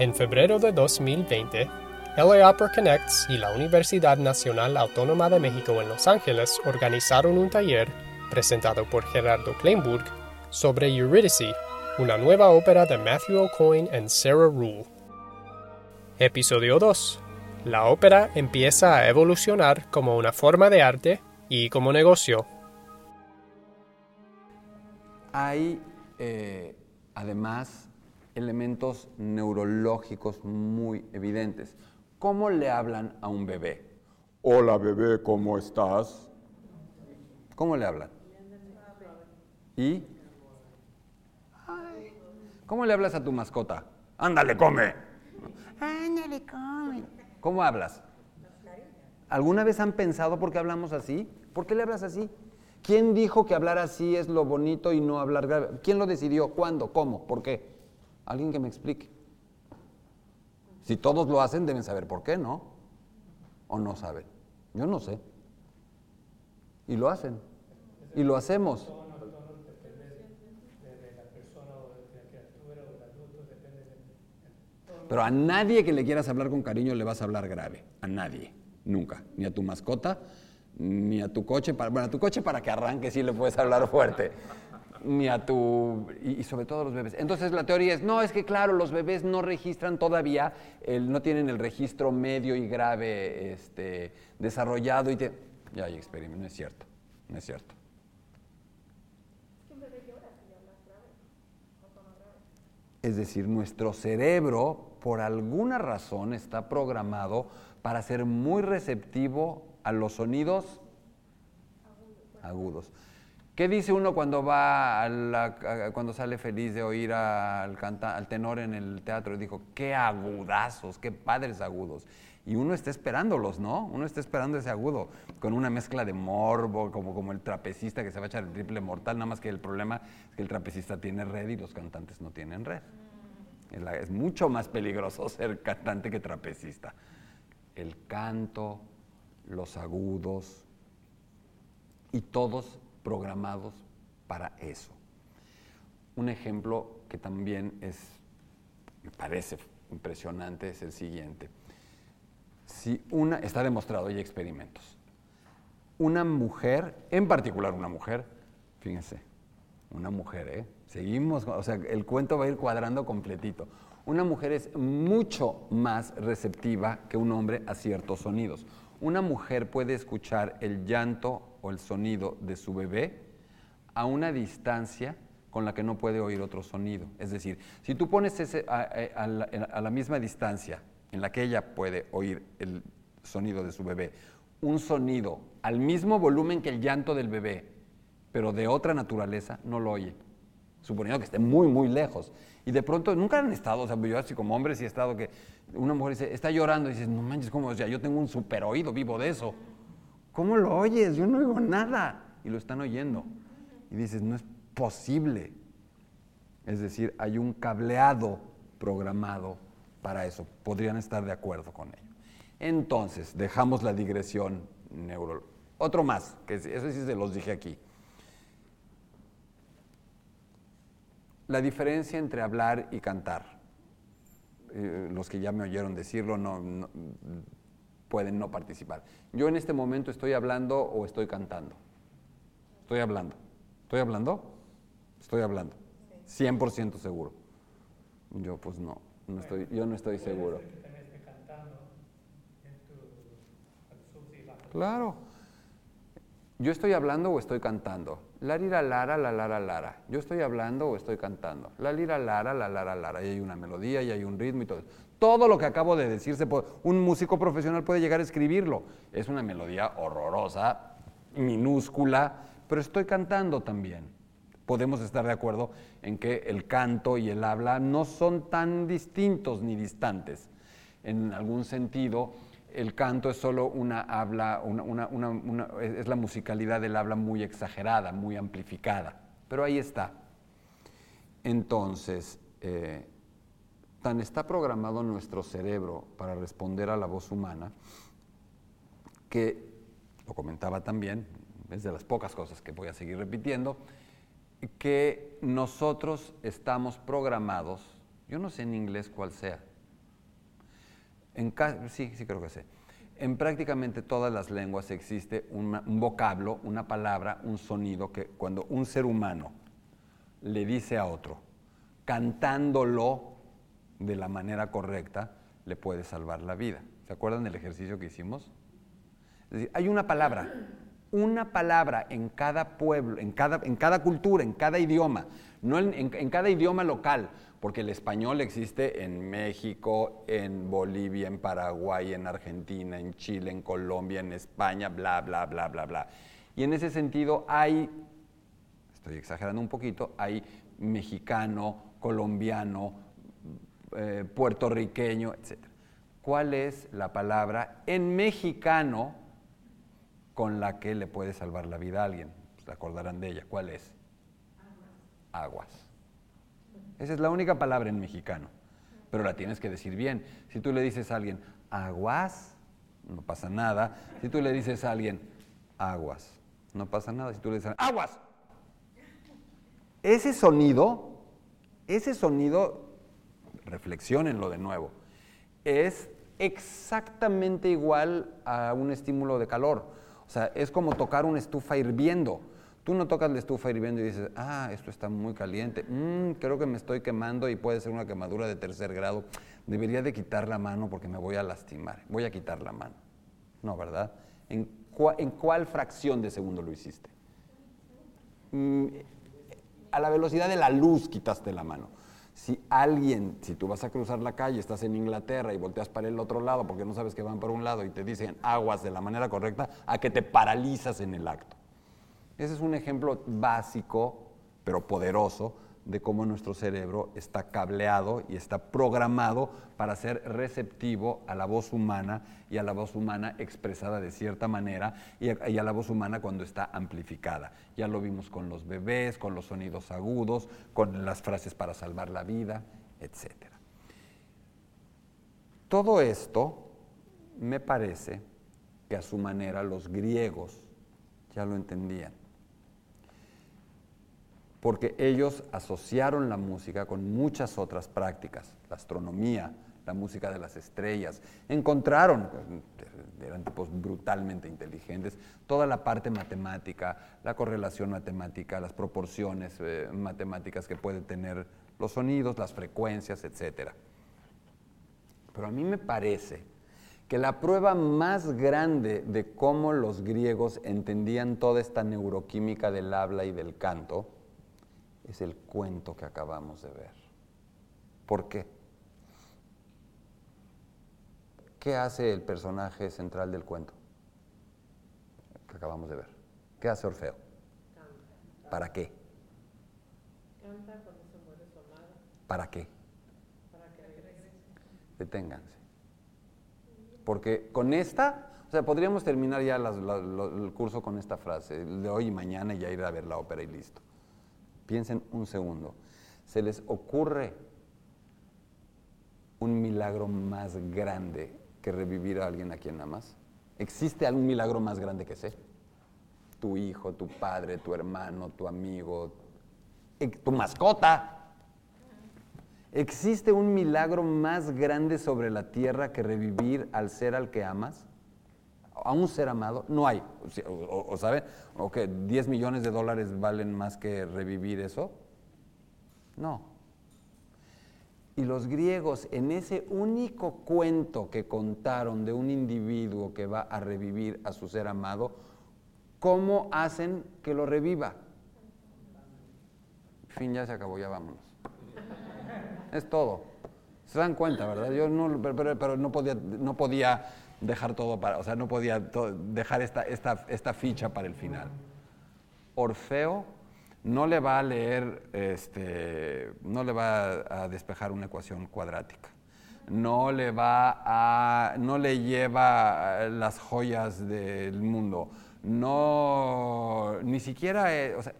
En febrero de 2020, LA Opera Connects y la Universidad Nacional Autónoma de México en Los Ángeles organizaron un taller presentado por Gerardo Kleinburg sobre Eurydice, una nueva ópera de Matthew O'Coin y Sarah Rule. Episodio 2. La ópera empieza a evolucionar como una forma de arte y como negocio. Hay, eh, además, elementos neurológicos muy evidentes. ¿Cómo le hablan a un bebé? Hola bebé, ¿cómo estás? ¿Cómo le hablan? ¿Y? ¿Cómo le hablas a tu mascota? Ándale, come. Ándale, come. ¿Cómo hablas? ¿Alguna vez han pensado por qué hablamos así? ¿Por qué le hablas así? ¿Quién dijo que hablar así es lo bonito y no hablar grave? ¿Quién lo decidió? ¿Cuándo? ¿Cómo? ¿Por qué? Alguien que me explique. Si todos lo hacen, deben saber por qué, ¿no? ¿O no saben? Yo no sé. Y lo hacen. Y lo hacemos. Pero a nadie que le quieras hablar con cariño le vas a hablar grave. A nadie. Nunca. Ni a tu mascota, ni a tu coche. Para, bueno, a tu coche para que arranque sí le puedes hablar fuerte. Ni a tu... Y, sobre todo a los bebés. Entonces la teoría es, no, es que claro, los bebés no registran todavía, el, no tienen el registro medio y grave este, desarrollado. Y Ya hay experimentos. No es cierto. No es cierto. Es decir, nuestro cerebro, por alguna razón, está programado para ser muy receptivo a los sonidos agudos. ¿Qué dice uno cuando va cuando sale feliz de oír al, al tenor en el teatro? Dijo, qué agudazos, qué padres agudos. Y uno está esperándolos, ¿no? Uno está esperando ese agudo, con una mezcla de morbo, como, como el trapecista que se va a echar el triple mortal, nada más que el problema es que el trapecista tiene red y los cantantes no tienen red. Es mucho más peligroso ser cantante que trapecista. El canto, los agudos, y todos programados para eso. Un ejemplo que también es, me parece impresionante es el siguiente. Si una, está demostrado, hay experimentos. Una mujer, en particular una mujer, fíjense, una mujer, ¿eh? Seguimos, o sea, el cuento va a ir cuadrando completito. Una mujer es mucho más receptiva que un hombre a ciertos sonidos. Una mujer puede escuchar el llanto o el sonido de su bebé a una distancia con la que no puede oír otro sonido. Es decir, si tú pones ese, a, la, misma distancia en la que ella puede oír el sonido de su bebé, un sonido al mismo volumen que el llanto del bebé, pero de otra naturaleza, no lo oye, suponiendo que esté muy, muy lejos. Y de pronto, nunca han estado, o sea, yo así como hombre sí he estado que una mujer dice, está llorando, y dices, no manches, ¿cómo? O sea, yo tengo un super oído, vivo de eso. ¿Cómo lo oyes? Yo no oigo nada. Y lo están oyendo. Y dices, no es posible. Es decir, hay un cableado programado para eso. Podrían estar de acuerdo con ello. Entonces, dejamos la digresión neurológica. Otro más, que eso sí se los dije aquí. La diferencia entre hablar y cantar. Eh, los que ya me oyeron decirlo no, pueden no participar. Yo en este momento estoy hablando o estoy cantando. Estoy hablando. ¿Estoy hablando? Estoy hablando. 100% seguro. Yo pues no, no estoy, yo no estoy seguro. Claro. Yo estoy hablando o estoy cantando. La lira lara, la lara lara. Yo estoy hablando o estoy cantando. La lira lara, la lara lara. Y hay una melodía y hay un ritmo y todo. Todo lo que acabo de decirse, un músico profesional puede llegar a escribirlo. Es una melodía horrorosa, minúscula, pero estoy cantando también. Podemos estar de acuerdo en que el canto y el habla no son tan distintos ni distantes. En algún sentido, el canto es solo una habla, es la musicalidad del habla muy exagerada, muy amplificada, pero ahí está. Entonces, eh, tan está programado nuestro cerebro para responder a la voz humana que, lo comentaba también, es de las pocas cosas que voy a seguir repitiendo, que nosotros estamos programados, yo no sé en inglés cuál sea, En sí, sí creo que sé. En prácticamente todas las lenguas existe un vocablo, una palabra, un sonido que cuando un ser humano le dice a otro, cantándolo de la manera correcta, le puede salvar la vida. ¿Se acuerdan del ejercicio que hicimos? Es decir, hay una palabra, una palabra en cada pueblo, en cada, en cada cultura, en cada idioma, no en cada idioma local, porque el español existe en México, en Bolivia, en Paraguay, en Argentina, en Chile, en Colombia, en España, bla, bla, bla, bla, bla. Y en ese sentido hay, estoy exagerando un poquito, hay mexicano, colombiano, eh, puertorriqueño, etc. ¿Cuál es la palabra en mexicano con la que le puede salvar la vida a alguien? Se acordarán de ella. ¿Cuál es? Aguas. Esa es la única palabra en mexicano, pero la tienes que decir bien. Si tú le dices a alguien aguas, no pasa nada. Si tú le dices a alguien aguas, no pasa nada. Si tú le dices aguas, ese sonido, ese sonido, reflexionenlo de nuevo, es exactamente igual a un estímulo de calor. O sea, es como tocar una estufa hirviendo. Tú no tocas la estufa hirviendo y dices, ah, esto está muy caliente, mm, creo que me estoy quemando y puede ser una quemadura de tercer grado. Debería de quitar la mano porque me voy a lastimar. Voy a quitar la mano. No, ¿verdad? ¿En, cuál fracción de segundo lo hiciste? Mm, a la velocidad de la luz quitaste la mano. Si alguien, si tú vas a cruzar la calle, estás en Inglaterra y volteas para el otro lado porque no sabes que van por un lado y te dicen aguas de la manera correcta, a que te paralizas en el acto. Ese es un ejemplo básico, pero poderoso, de cómo nuestro cerebro está cableado y está programado para ser receptivo a la voz humana y a la voz humana expresada de cierta manera y a, la voz humana cuando está amplificada. Ya lo vimos con los bebés, con los sonidos agudos, con las frases para salvar la vida, etc. Todo esto me parece que a su manera los griegos ya lo entendían porque ellos asociaron la música con muchas otras prácticas, la astronomía, la música de las estrellas, encontraron, eran tipos brutalmente inteligentes, toda la parte matemática, la correlación matemática, las proporciones eh, matemáticas que pueden tener los sonidos, las frecuencias, etc. Pero a mí me parece que la prueba más grande de cómo los griegos entendían toda esta neuroquímica del habla y del canto, es el cuento que acabamos de ver. ¿Por qué? ¿Qué hace el personaje central del cuento que acabamos de ver? ¿Qué hace Orfeo? ¿Para qué? Canta cuando se muere su amada. ¿Para qué? Para que regrese. Deténganse. Porque con esta, o sea, podríamos terminar ya el curso con esta frase, de hoy y mañana y ya ir a ver la ópera y listo. Piensen un segundo. ¿Se les ocurre un milagro más grande que revivir a alguien a quien amas? ¿Existe algún milagro más grande que ese? Tu hijo, tu padre, tu hermano, tu amigo, tu mascota. ¿Existe un milagro más grande sobre la tierra que revivir al ser al que amas? A un ser amado, no hay. O, saben, o que 10 millones de dólares valen más que revivir eso. No. Y los griegos, en ese único cuento que contaron de un individuo que va a revivir a su ser amado, ¿cómo hacen que lo reviva? Fin, ya se acabó, ya vámonos. Es todo. Se dan cuenta, ¿verdad? Yo no, pero, no podía, no podía dejar todo para, o sea, no podía dejar esta, esta, esta, ficha para el final. Orfeo no le va a leer, este, no le va a despejar una ecuación cuadrática, no le va a, no le lleva las joyas del mundo, no, ni siquiera, eh, o sea,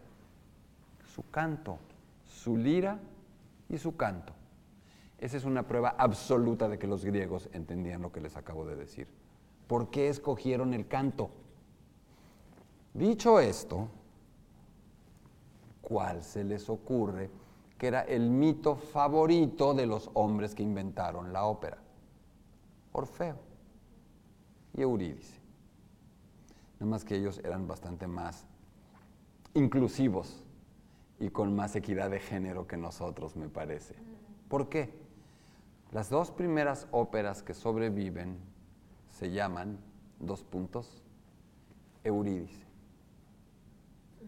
su canto, su lira y su canto esa es una prueba absoluta de que los griegos entendían lo que les acabo de decir. ¿Por qué escogieron el canto? Dicho esto, ¿cuál se les ocurre que era el mito favorito de los hombres que inventaron la ópera? Orfeo y Eurídice. Nada más que ellos eran bastante más inclusivos y con más equidad de género que nosotros, me parece. ¿Por qué? Las dos primeras óperas que sobreviven se llaman, dos puntos, Eurídice,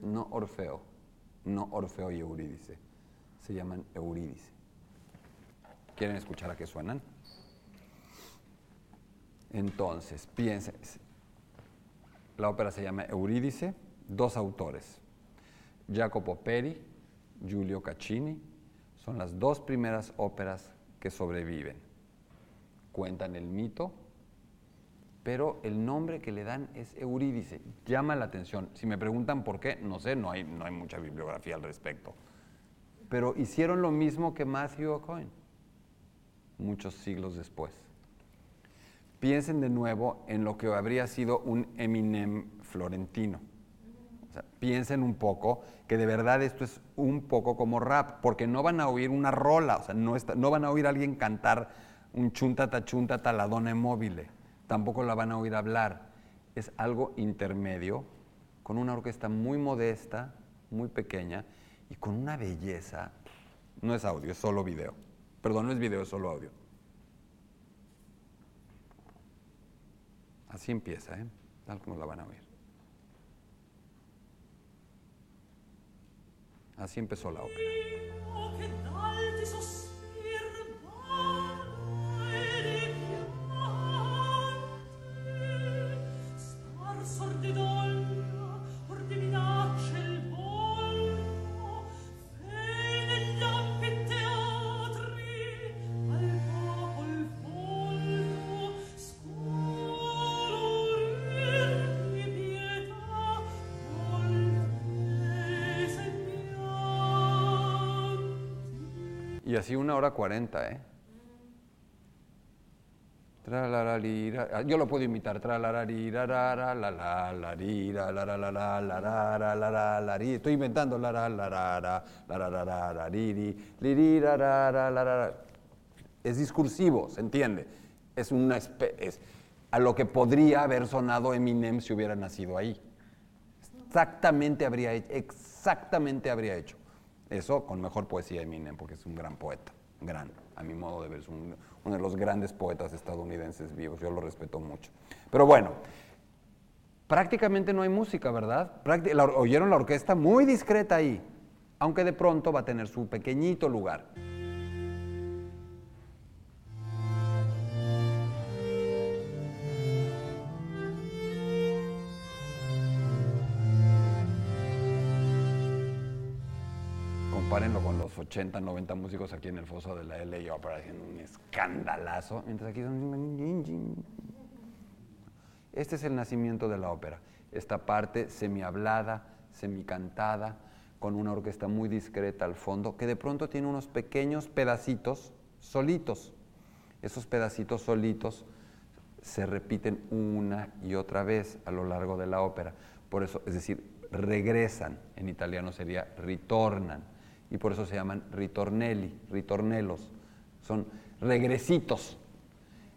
no Orfeo, no Orfeo y Eurídice, se llaman Eurídice. ¿Quieren escuchar a qué suenan? Entonces, piensen, la ópera se llama Eurídice, dos autores, Jacopo Peri, Giulio Caccini, son las dos primeras óperas que sobreviven. Cuentan el mito, pero el nombre que le dan es Eurídice. Llama la atención. Si me preguntan por qué, no sé, no hay, no hay mucha bibliografía al respecto. Pero hicieron lo mismo que Matthew O'Coin, muchos siglos después. Piensen de nuevo en lo que habría sido un Eminem florentino piensen un poco que de verdad esto es un poco como rap, porque no van a oír una rola, o sea, no, no van a oír a alguien cantar un chuntata chuntata la dona móvil, tampoco la van a oír hablar. Es algo intermedio, con una orquesta muy modesta, muy pequeña y con una belleza. No es audio, es solo video. Perdón, no es video, es solo audio. Así empieza, ¿eh? tal como la van a oír. Así empezó la ópera. Y así una hora cuarenta, ¿eh? Yo lo puedo imitar. Estoy inventando. Es discursivo, ¿se entiende? Es una es a lo que podría haber sonado Eminem si hubiera nacido ahí. Exactamente habría hecho, exactamente habría hecho. Eso con mejor poesía de Eminem, porque es un gran poeta, gran, a mi modo de ver, es uno de los grandes poetas estadounidenses vivos, yo lo respeto mucho. Pero bueno, prácticamente no hay música, ¿verdad? oyeron la orquesta muy discreta ahí, aunque de pronto va a tener su pequeñito lugar. 80, 90 músicos aquí en el foso de la LA Opera haciendo un escandalazo, mientras aquí son... Este es el nacimiento de la ópera, esta parte semi-hablada, semi-cantada, con una orquesta muy discreta al fondo, que de pronto tiene unos pequeños pedacitos solitos. Esos pedacitos solitos se repiten una y otra vez a lo largo de la ópera. Por eso, es decir, regresan, en italiano sería ritornan y por eso se llaman ritornelli, ritornelos, son regresitos.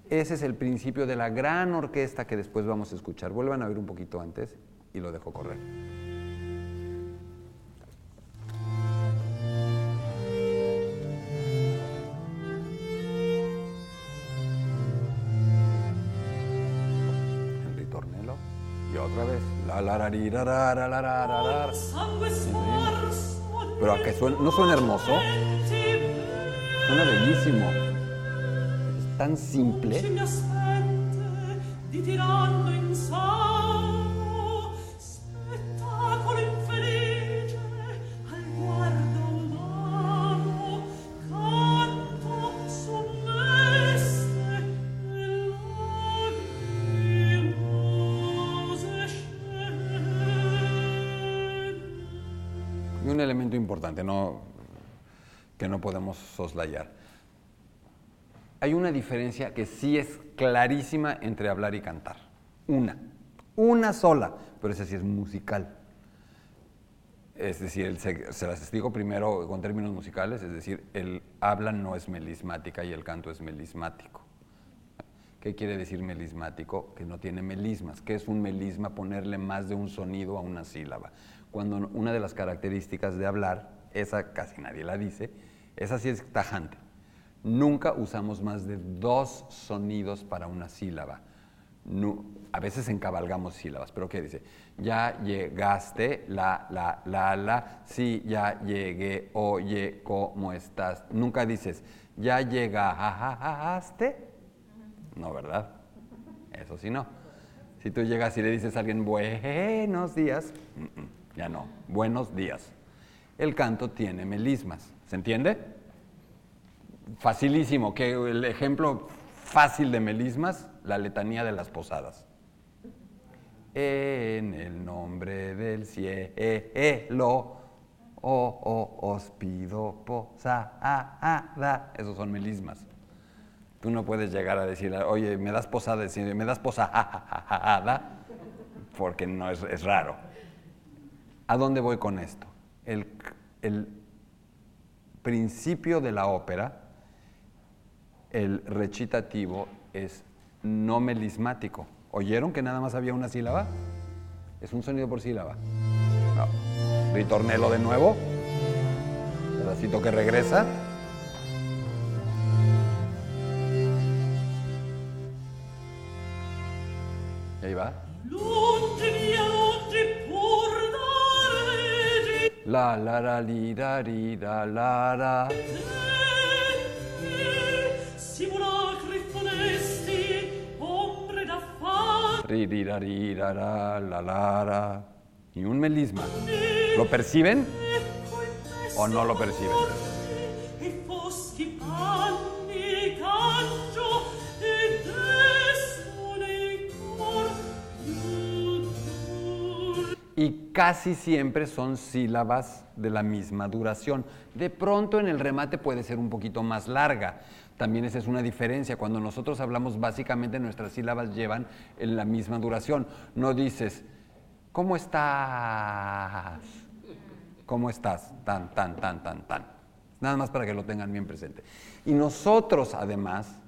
Ese es el principio de la gran orquesta que después vamos a escuchar. Vuelvan a ver un poquito antes y lo dejo correr. El ritornelo y otra vez la la la pero a que suena, no suena hermoso, suena bellísimo. Es tan simple. Que no podemos soslayar. Hay una diferencia que sí es clarísima entre hablar y cantar. Una. Una sola. Pero esa sí es musical. Es decir, se, las digo primero con términos musicales, es decir, el habla no es melismática y el canto es melismático. ¿Qué quiere decir melismático? Que no tiene melismas. ¿Qué es un melisma? Ponerle más de un sonido a una sílaba. Cuando una de las características de hablar, esa casi nadie la dice, esa sí es tajante. Nunca usamos más de dos sonidos para una sílaba. a veces encabalgamos sílabas, pero ¿qué dice? Ya llegaste, la, la, la, la, sí, ya llegué, oye, ¿cómo estás? Nunca dices, ya llegaste. No, ¿verdad? Eso sí no. Si tú llegas y le dices a alguien buenos días, ya no, buenos días. El canto tiene melismas, ¿se entiende? Facilísimo, que el ejemplo fácil de melismas, la letanía de las posadas. En el nombre del cielo, oh, oh, os pido posada. Esos son melismas. Tú no puedes llegar a decir, oye, me das posada, me das posada, porque no es, es, raro. ¿A dónde voy con esto? El, el principio de la ópera, el recitativo, es no melismático. ¿Oyeron que nada más había una sílaba? Es un sonido por sílaba. No. Ritornelo de nuevo. Pedacito que regresa. ahí va. La la la li da ri da la la. Ri ri da ri da la la la la. Y un melisma. ¿Lo perciben o no lo perciben? Casi siempre son sílabas de la misma duración. De pronto en el remate puede ser un poquito más larga. También esa es una diferencia. Cuando nosotros hablamos, básicamente nuestras sílabas llevan en la misma duración. No dices, ¿cómo estás? ¿Cómo estás? Tan, tan, tan, tan, tan. Nada más para que lo tengan bien presente. Y nosotros, además,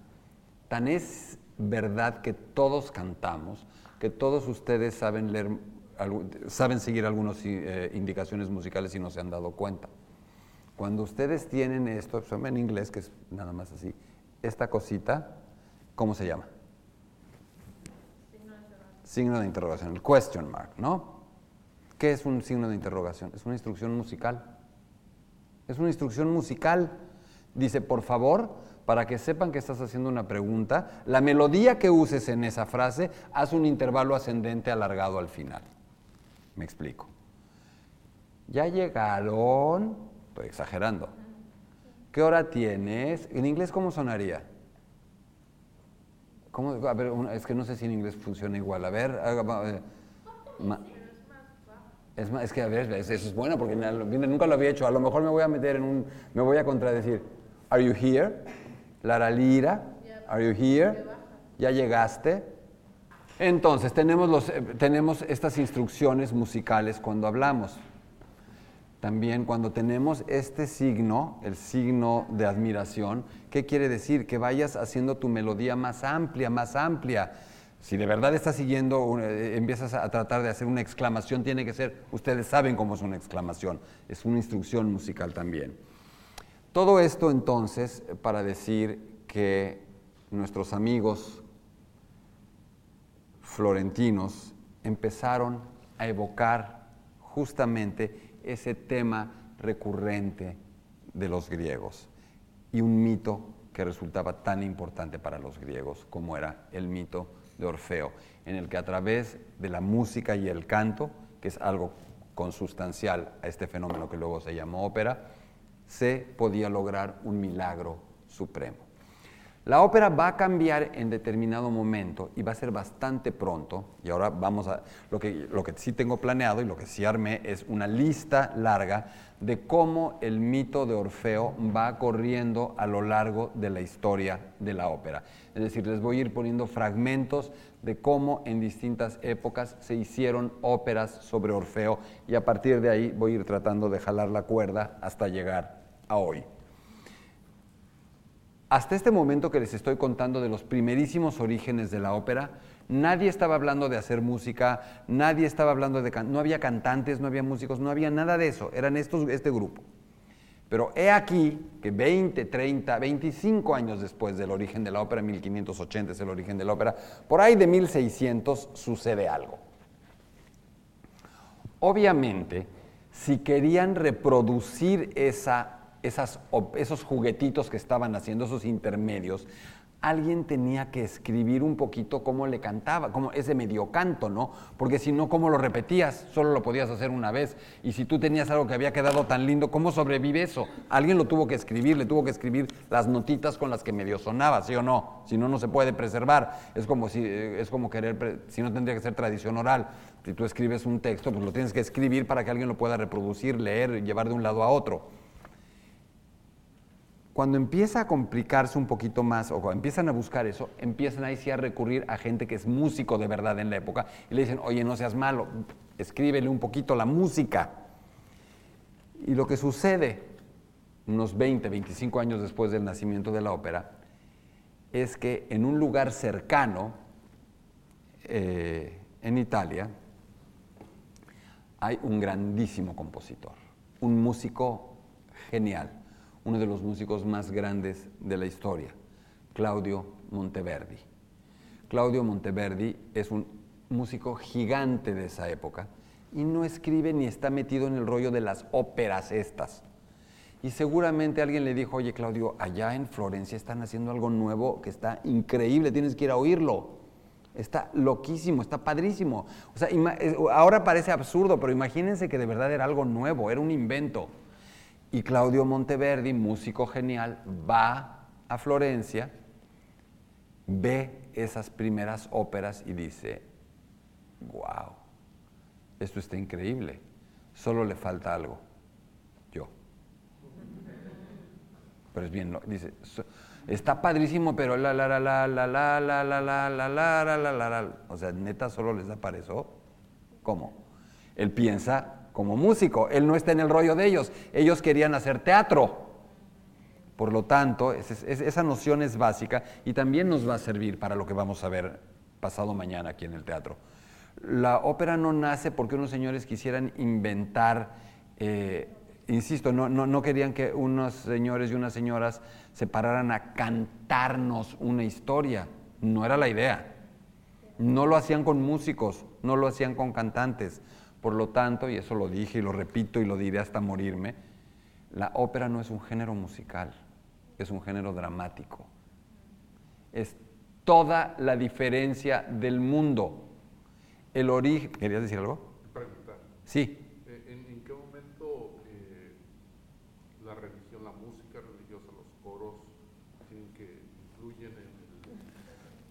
tan es verdad que todos cantamos, que todos ustedes saben leer saben seguir algunas eh, indicaciones musicales y no se han dado cuenta. Cuando ustedes tienen esto, en inglés, que es nada más así, esta cosita, ¿cómo se llama? Signo de interrogación. Signo de interrogación, el question mark, ¿no? ¿Qué es un signo de interrogación? Es una instrucción musical. Es una instrucción musical. Dice, por favor, para que sepan que estás haciendo una pregunta, la melodía que uses en esa frase, haz un intervalo ascendente alargado al final. Me explico. Ya llegaron, estoy exagerando. ¿Qué hora tienes? ¿En inglés cómo sonaría? ¿Cómo? A ver, es que no sé si en inglés funciona igual. A ver, eh, es, es que a ver, eso es bueno porque nunca lo había hecho. A lo mejor me voy a meter en un, me voy a contradecir. Are you here? Lara Lira. Are you here? ¿Ya llegaste? Entonces, tenemos, eh, tenemos estas instrucciones musicales cuando hablamos. También cuando tenemos este signo, el signo de admiración, ¿qué quiere decir? Que vayas haciendo tu melodía más amplia, más amplia. Si de verdad estás siguiendo, eh, empiezas a tratar de hacer una exclamación, tiene que ser, ustedes saben cómo es una exclamación, es una instrucción musical también. Todo esto entonces para decir que nuestros amigos florentinos empezaron a evocar justamente ese tema recurrente de los griegos y un mito que resultaba tan importante para los griegos como era el mito de Orfeo, en el que a través de la música y el canto, que es algo consustancial a este fenómeno que luego se llamó ópera, se podía lograr un milagro supremo. La ópera va a cambiar en determinado momento y va a ser bastante pronto. Y ahora vamos a, lo que, lo que sí tengo planeado y lo que sí armé es una lista larga de cómo el mito de Orfeo va corriendo a lo largo de la historia de la ópera. Es decir, les voy a ir poniendo fragmentos de cómo en distintas épocas se hicieron óperas sobre Orfeo y a partir de ahí voy a ir tratando de jalar la cuerda hasta llegar a hoy. Hasta este momento que les estoy contando de los primerísimos orígenes de la ópera, nadie estaba hablando de hacer música, nadie estaba hablando de... no había cantantes, no había músicos, no había nada de eso, eran estos, este grupo. Pero he aquí que 20, 30, 25 años después del origen de la ópera, 1580 es el origen de la ópera, por ahí de 1600 sucede algo. Obviamente, si querían reproducir esa, esas, esos juguetitos que estaban haciendo, esos intermedios, alguien tenía que escribir un poquito cómo le cantaba, como ese medio canto, ¿no? Porque si no, ¿cómo lo repetías? Solo lo podías hacer una vez. Y si tú tenías algo que había quedado tan lindo, ¿cómo sobrevive eso? Alguien lo tuvo que escribir, le tuvo que escribir las notitas con las que medio sonaba, ¿sí o no? Si no, no se puede preservar. Es como, si, eh, es como querer, si no tendría que ser tradición oral. Si tú escribes un texto, pues lo tienes que escribir para que alguien lo pueda reproducir, leer, llevar de un lado a otro. Cuando empieza a complicarse un poquito más o empiezan a buscar eso, empiezan ahí sí a recurrir a gente que es músico de verdad en la época y le dicen, oye, no seas malo, escríbele un poquito la música. Y lo que sucede unos 20, 25 años después del nacimiento de la ópera es que en un lugar cercano, eh, en Italia, hay un grandísimo compositor, un músico genial uno de los músicos más grandes de la historia, Claudio Monteverdi. Claudio Monteverdi es un músico gigante de esa época y no escribe ni está metido en el rollo de las óperas estas. Y seguramente alguien le dijo, oye Claudio, allá en Florencia están haciendo algo nuevo que está increíble, tienes que ir a oírlo. Está loquísimo, está padrísimo. O sea, ahora parece absurdo, pero imagínense que de verdad era algo nuevo, era un invento. Y Claudio Monteverdi, músico genial, va a Florencia, ve esas primeras óperas y dice, wow, esto está increíble, solo le falta algo, yo. Pero es bien, dice, está padrísimo, pero la la la la la la la la la la la la o sea, neta solo les apareció, ¿cómo? Él piensa como músico. Él no está en el rollo de ellos. Ellos querían hacer teatro. Por lo tanto, esa noción es básica y también nos va a servir para lo que vamos a ver pasado mañana aquí en el teatro. La ópera no nace porque unos señores quisieran inventar, eh, insisto, no, no, querían que unos señores y unas señoras se pararan a cantarnos una historia. No era la idea. No lo hacían con músicos, no lo hacían con cantantes, por lo tanto, y eso lo dije y lo repito y lo diré hasta morirme, la ópera no es un género musical, es un género dramático. Es toda la diferencia del mundo. El origen... ¿Querías decir algo? Preguntar. Sí. Eh, ¿En, qué momento eh, la religión, la música religiosa, los coros, tienen que influyen en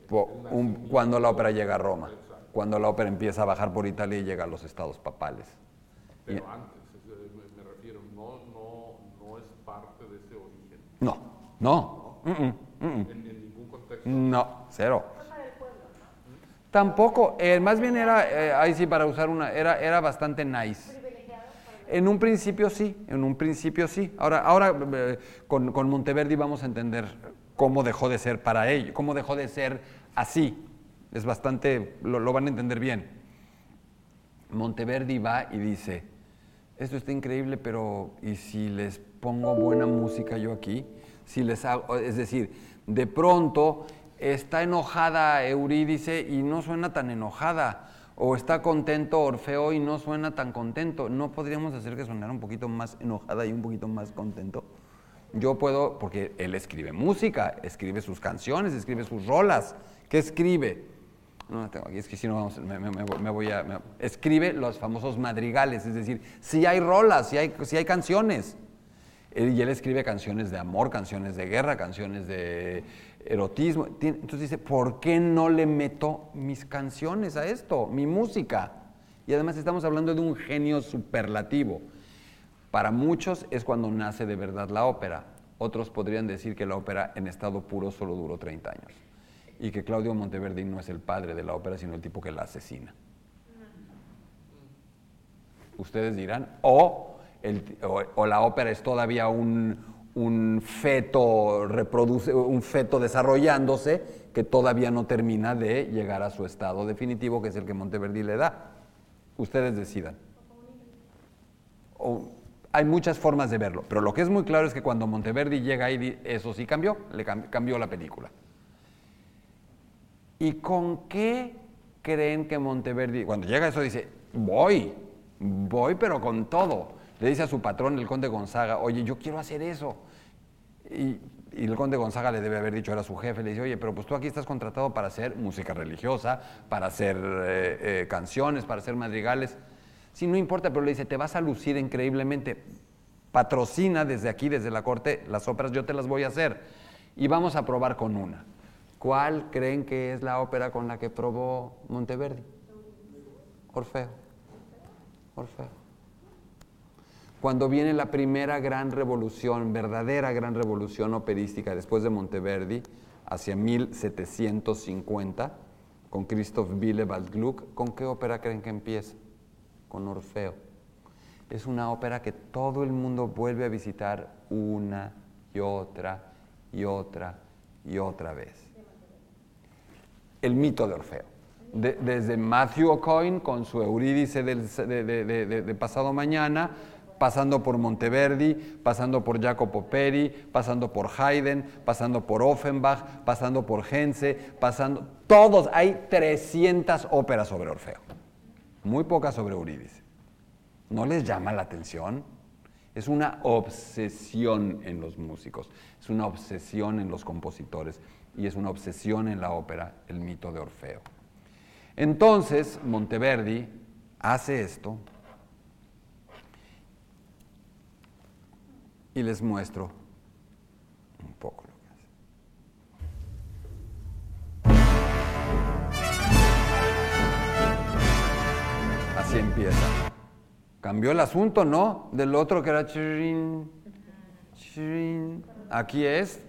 el, cuando la ópera llega a Roma cuando la ópera empieza a bajar por Italia y llega a los estados papales. Pero antes, me, refiero, no, no, no, es parte de ese origen. No, no. En, ningún contexto. No, cero. Tampoco, eh, más bien era, eh, ahí sí para usar una, era, era bastante nice. En un principio sí, en un principio sí. Ahora, ahora eh, con, con Monteverdi vamos a entender cómo dejó de ser para ello, cómo dejó de ser así. Es bastante, lo, van a entender bien. Monteverdi va y dice, esto está increíble, pero ¿y si les pongo buena música yo aquí? Si les hago, es decir, de pronto está enojada Eurídice y no suena tan enojada, o está contento Orfeo y no suena tan contento. ¿No podríamos hacer que sonara un poquito más enojada y un poquito más contento? Yo puedo, porque él escribe música, escribe sus canciones, escribe sus rolas. ¿Qué escribe? No la tengo aquí, es que si no vamos, me, voy a... escribe los famosos madrigales, es decir, si hay rolas, si hay, si hay canciones. y él escribe canciones de amor, canciones de guerra, canciones de erotismo. Entonces dice, ¿por qué no le meto mis canciones a esto, mi música? Y además estamos hablando de un genio superlativo. Para muchos es cuando nace de verdad la ópera. Otros podrían decir que la ópera en estado puro solo duró 30 años y que Claudio Monteverdi no es el padre de la ópera, sino el tipo que la asesina. Ustedes dirán, o, o, la ópera es todavía un, un feto reproduce, un feto desarrollándose que todavía no termina de llegar a su estado definitivo, que es el que Monteverdi le da. Ustedes decidan. O- hay muchas formas de verlo, pero lo que es muy claro es que cuando Monteverdi llega ahí, eso sí cambió, le cam- cambió la película. ¿Y con qué creen que Monteverdi, cuando llega eso dice, voy, voy pero con todo? Le dice a su patrón, el conde Gonzaga, oye, yo quiero hacer eso. Y, el conde Gonzaga le debe haber dicho, era su jefe, le dice, oye, pero pues tú aquí estás contratado para hacer música religiosa, para hacer eh, eh, canciones, para hacer madrigales. Sí, no importa, pero le dice, te vas a lucir increíblemente. Patrocina desde aquí, desde la corte, las óperas, yo te las voy a hacer. Y vamos a probar con una. ¿Cuál creen que es la ópera con la que probó Monteverdi? Orfeo. Orfeo. Cuando viene la primera gran revolución, verdadera gran revolución operística después de Monteverdi, hacia 1750, con Christoph Willibald Gluck, ¿con qué ópera creen que empieza? Con Orfeo. Es una ópera que todo el mundo vuelve a visitar una y otra y otra y otra vez el mito de Orfeo. De- desde Matthew O'Coin con su Eurídice del- de, pasado mañana, pasando por Monteverdi, pasando por Jacopo Peri, pasando por Haydn, pasando por Offenbach, pasando por Hense, pasando... Todos, hay 300 óperas sobre Orfeo, muy pocas sobre Eurídice. ¿No les llama la atención? Es una obsesión en los músicos, es una obsesión en los compositores y es una obsesión en la ópera, el mito de Orfeo. Entonces, Monteverdi hace esto y les muestro un poco lo que hace. Así empieza. Cambió el asunto, ¿no? Del otro que era chirin, chirin. Aquí es,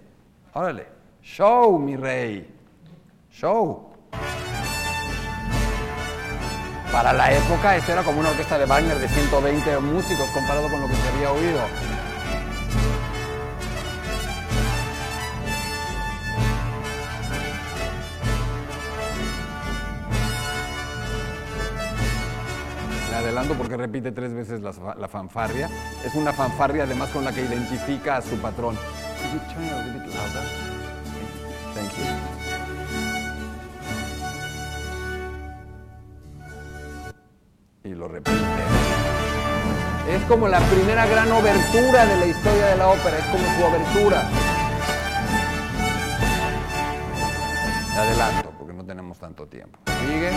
órale, show, mi rey, show. Para la época, esta era como una orquesta de Wagner de 120 músicos comparado con lo que se había oído. Me adelanto porque repite tres veces la, la fanfarria. Es una fanfarria además con la que identifica a su patrón. Y lo repite. Es como la primera gran obertura de la historia de la ópera, es como su obertura. Adelanto porque no tenemos tanto tiempo. Sigue.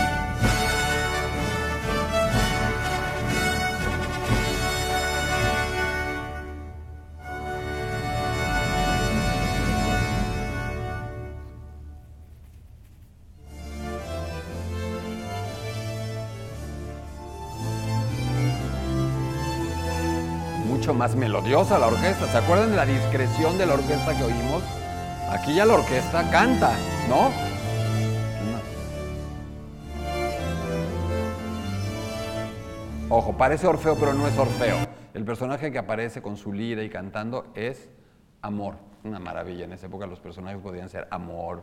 Mucho más melodiosa la orquesta. ¿Se acuerdan de la discreción de la orquesta que oímos? Aquí ya la orquesta canta, ¿no? Ojo, parece Orfeo, pero no es Orfeo. El personaje que aparece con su lira y cantando es Amor. Una maravilla. En esa época los personajes podían ser amor,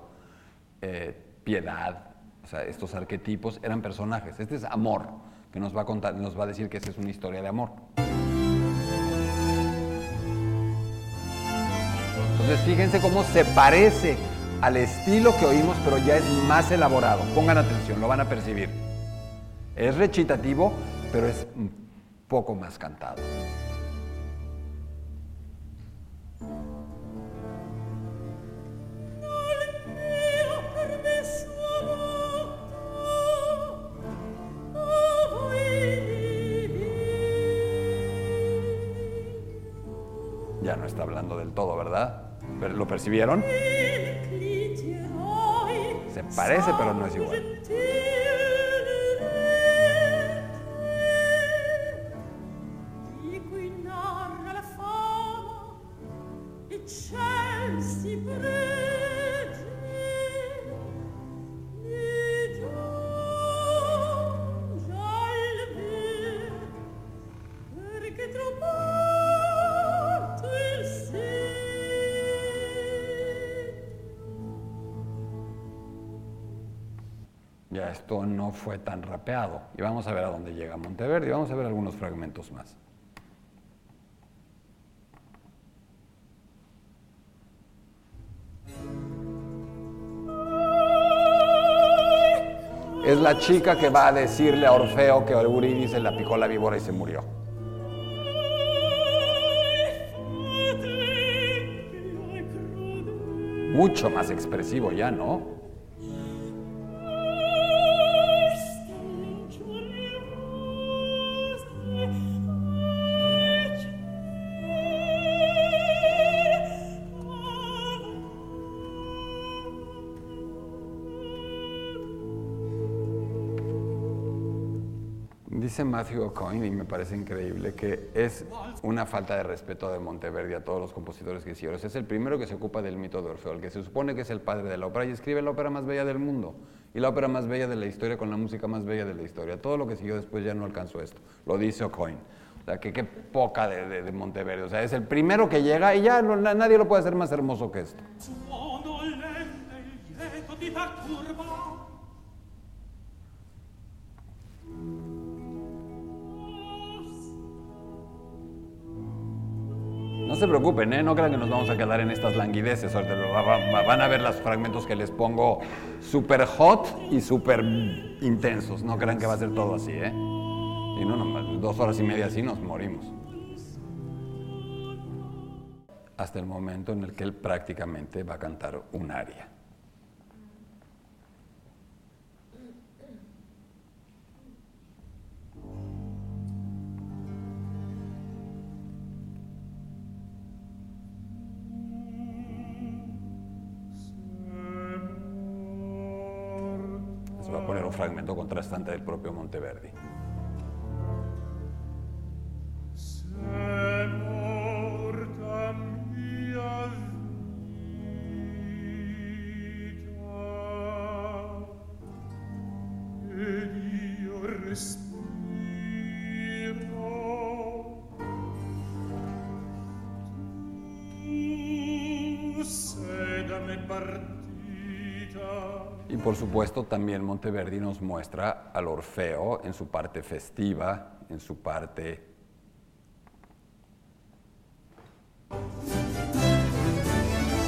eh, piedad. O sea, estos arquetipos eran personajes. Este es Amor, que nos va a contar, nos va a decir que esa es una historia de amor. Entonces fíjense cómo se parece al estilo que oímos, pero ya es más elaborado. Pongan atención, lo van a percibir. Es recitativo, pero es un poco más cantado. Ya no está hablando del todo, ¿verdad? ¿Pero ¿Lo percibieron? Se parece, pero no es igual. No fue tan rapeado. Y vamos a ver a dónde llega Monteverdi. Vamos a ver algunos fragmentos más. Es la chica que va a decirle a Orfeo que Eurídice la picó la víbora y se murió. Mucho más expresivo ya, ¿no? Dice Matthew O'Coin, y me parece increíble, que es una falta de respeto de Monteverdi a todos los compositores que hicieron. Es el primero que se ocupa del mito de Orfeo, el que se supone que es el padre de la ópera y escribe la ópera más bella del mundo y la ópera más bella de la historia con la música más bella de la historia. Todo lo que siguió después ya no alcanzó esto. Lo dice O'Coin. O sea, que qué poca de, de- Monteverdi. O sea, es el primero que llega y ya nadie lo puede hacer más hermoso que esto. No se preocupen, ¿eh? no crean que nos vamos a quedar en estas languideces. Van a ver los fragmentos que les pongo súper hot y súper intensos. No crean que va a ser todo así, ¿eh? Y no, dos horas y media así nos morimos. Hasta el momento en el que él prácticamente va a cantar un aria. Poner un fragmento contrastante del propio Monteverdi. Supuesto también Monteverdi nos muestra al Orfeo en su parte festiva, en su parte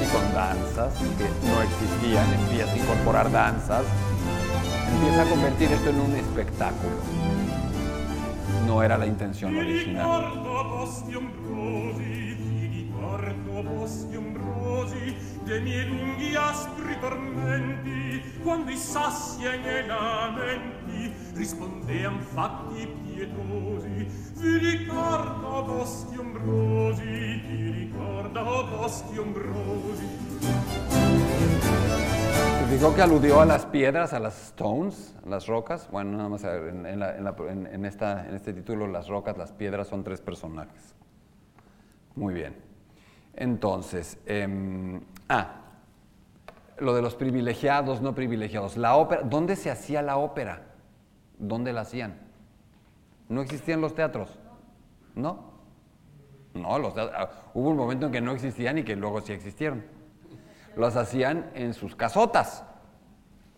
y con danzas que no existían, empieza a incorporar danzas, empieza a convertir esto en un espectáculo. No era la intención original. Posti ombrosi. Se fijó que aludió a las piedras, a las stones, a las rocas. Bueno, nada más en este título, las rocas, las piedras son tres personajes. Muy bien. Entonces, em, ah, lo de los privilegiados, no privilegiados. La ópera, ¿dónde se hacía la ópera? ¿Dónde la hacían? ¿No existían los teatros? ¿No? No, los teat- ah, hubo un momento en que no existían y que luego sí existieron los hacían en sus casotas,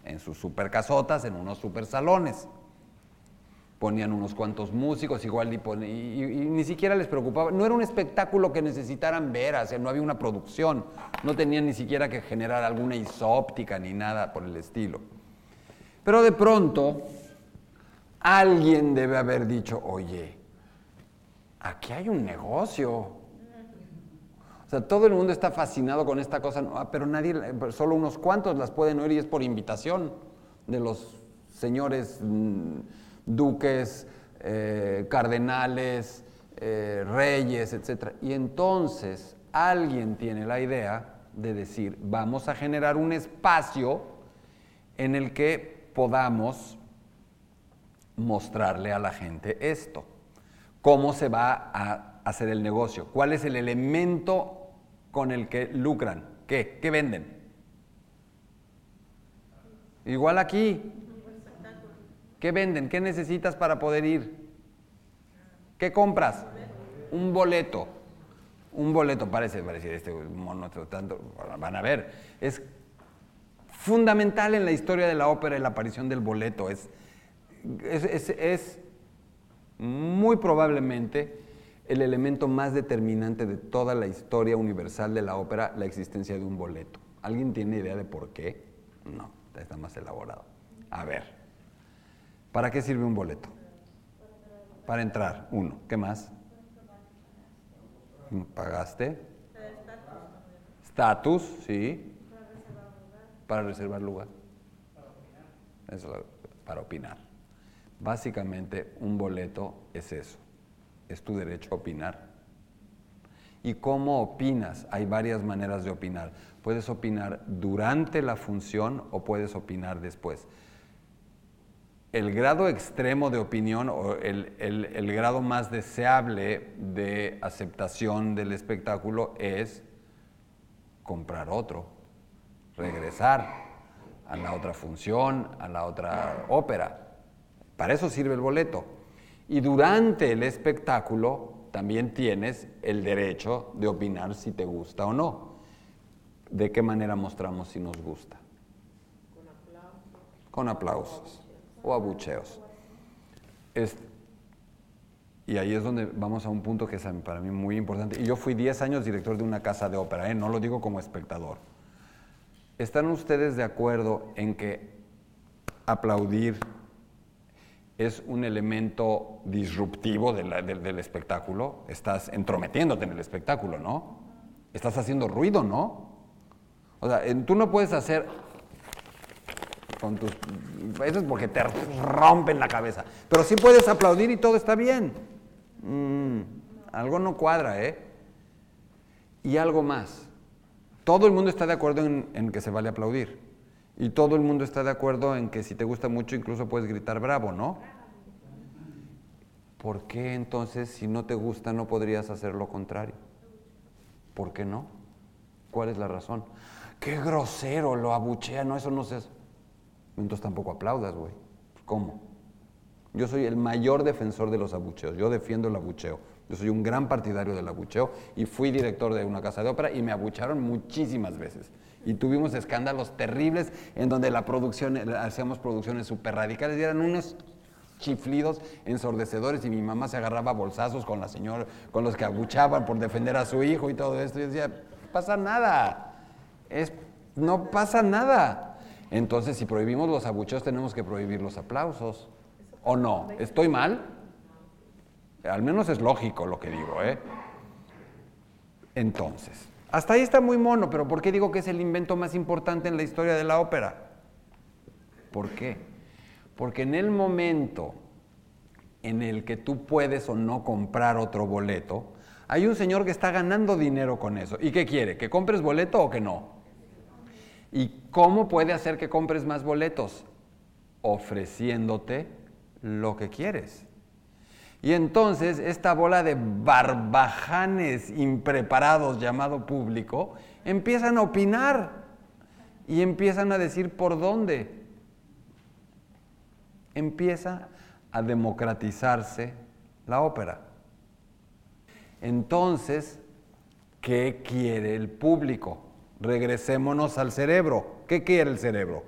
en sus super casotas, en unos super salones. Ponían unos cuantos músicos, igual y, ni siquiera les preocupaba. No era un espectáculo que necesitaran ver, o sea, no había una producción, no tenían ni siquiera que generar alguna isóptica ni nada por el estilo. Pero de pronto, alguien debe haber dicho, oye, aquí hay un negocio. O sea, todo el mundo está fascinado con esta cosa, ah, pero nadie, solo unos cuantos las pueden oír y es por invitación de los señores mm, duques, eh, cardenales, eh, reyes, etc. Y entonces alguien tiene la idea de decir, vamos a generar un espacio en el que podamos mostrarle a la gente esto. ¿Cómo se va a hacer el negocio? ¿Cuál es el elemento con el que lucran? ¿Qué? ¿Qué venden? Igual aquí. ¿Qué venden? ¿Qué necesitas para poder ir? ¿Qué compras? Un boleto. Un boleto, parece, parece este mono tanto, van a ver, es Fundamental en la historia de la ópera la aparición del boleto. Es, es, es- es muy probablemente el elemento más determinante de toda la historia universal de la ópera, la existencia de un boleto. ¿Alguien tiene idea de por qué? No, está más elaborado. A ver, ¿para qué sirve un boleto? Para entrar, uno. ¿Qué más? ¿Pagaste? Estatus, sí. Para reservar lugar. Eso, para opinar. Básicamente, un boleto es eso. Es tu derecho a opinar. ¿Y cómo opinas? Hay varias maneras de opinar. Puedes opinar durante la función o puedes opinar después. El grado extremo de opinión o el, el- el grado más deseable de aceptación del espectáculo es comprar otro, regresar a la otra función, a la otra ópera. Para eso sirve el boleto. Y durante el espectáculo también tienes el derecho de opinar si te gusta o no. ¿De qué manera mostramos si nos gusta? Con aplausos o abucheos. Y ahí es donde vamos a un punto que es para mí muy importante. Y yo fui 10 años director de una casa de ópera, ¿eh? no lo digo como espectador. ¿Están ustedes de acuerdo en que aplaudir es un elemento disruptivo del- espectáculo? Estás entrometiéndote en el espectáculo, ¿no? Estás haciendo ruido, ¿no? O sea, tú no puedes hacer con tus... Eso es porque te rompen la cabeza. Pero sí puedes aplaudir y todo está bien. Mm, algo no cuadra, ¿eh? Y algo más. Todo el mundo está de acuerdo en, en que se vale aplaudir. Y todo el mundo está de acuerdo en que si te gusta mucho incluso puedes gritar bravo, ¿no? ¿Por qué entonces si no te gusta no podrías hacer lo contrario? ¿Por qué no? ¿Cuál es la razón? Qué grosero, lo abuchea, no, eso no se hace. Entonces tampoco aplaudas, güey. ¿Cómo? Yo soy el mayor defensor de los abucheos, yo defiendo el abucheo. Yo soy un gran partidario del abucheo y fui director de una casa de ópera y me abucharon muchísimas veces. Y tuvimos escándalos terribles en donde la producción, hacíamos producciones súper radicales y eran unos chiflidos ensordecedores y mi mamá se agarraba bolsazos con la señora, con los que abuchaban por defender a su hijo y todo esto. Y decía, pasa nada, es, no pasa nada. Entonces, si prohibimos los abucheos, tenemos que prohibir los aplausos. ¿O no? ¿Estoy mal? Al menos es lógico lo que digo, ¿eh? Entonces, hasta ahí está muy mono, pero ¿por qué digo que es el invento más importante en la historia de la ópera? ¿Por qué? Porque en el momento en el que tú puedes o no comprar otro boleto, hay un señor que está ganando dinero con eso. ¿Y qué quiere? ¿Que compres boleto o que no? ¿Y cómo puede hacer que compres más boletos? Ofreciéndote lo que quieres. Y entonces esta bola de barbajanes impreparados llamado público empiezan a opinar y empiezan a decir por dónde. Empieza a democratizarse la ópera. Entonces, ¿qué quiere el público? Regresémonos al cerebro. ¿Qué quiere el cerebro?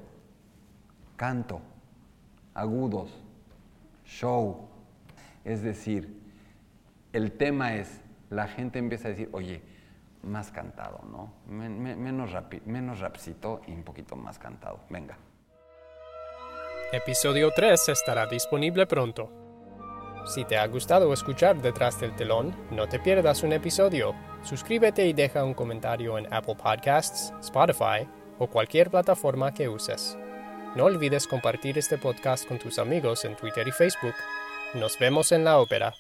Canto, agudos, show. Es decir, el tema es, la gente empieza a decir, oye, más cantado, ¿no? Men- men- menos, rapi- menos rapcito y un poquito más cantado. Venga. Episodio 3 estará disponible pronto. Si te ha gustado escuchar Detrás del telón, no te pierdas un episodio. Suscríbete y deja un comentario en Apple Podcasts, Spotify o cualquier plataforma que uses. No olvides compartir este podcast con tus amigos en Twitter y Facebook. Nos vemos en la ópera.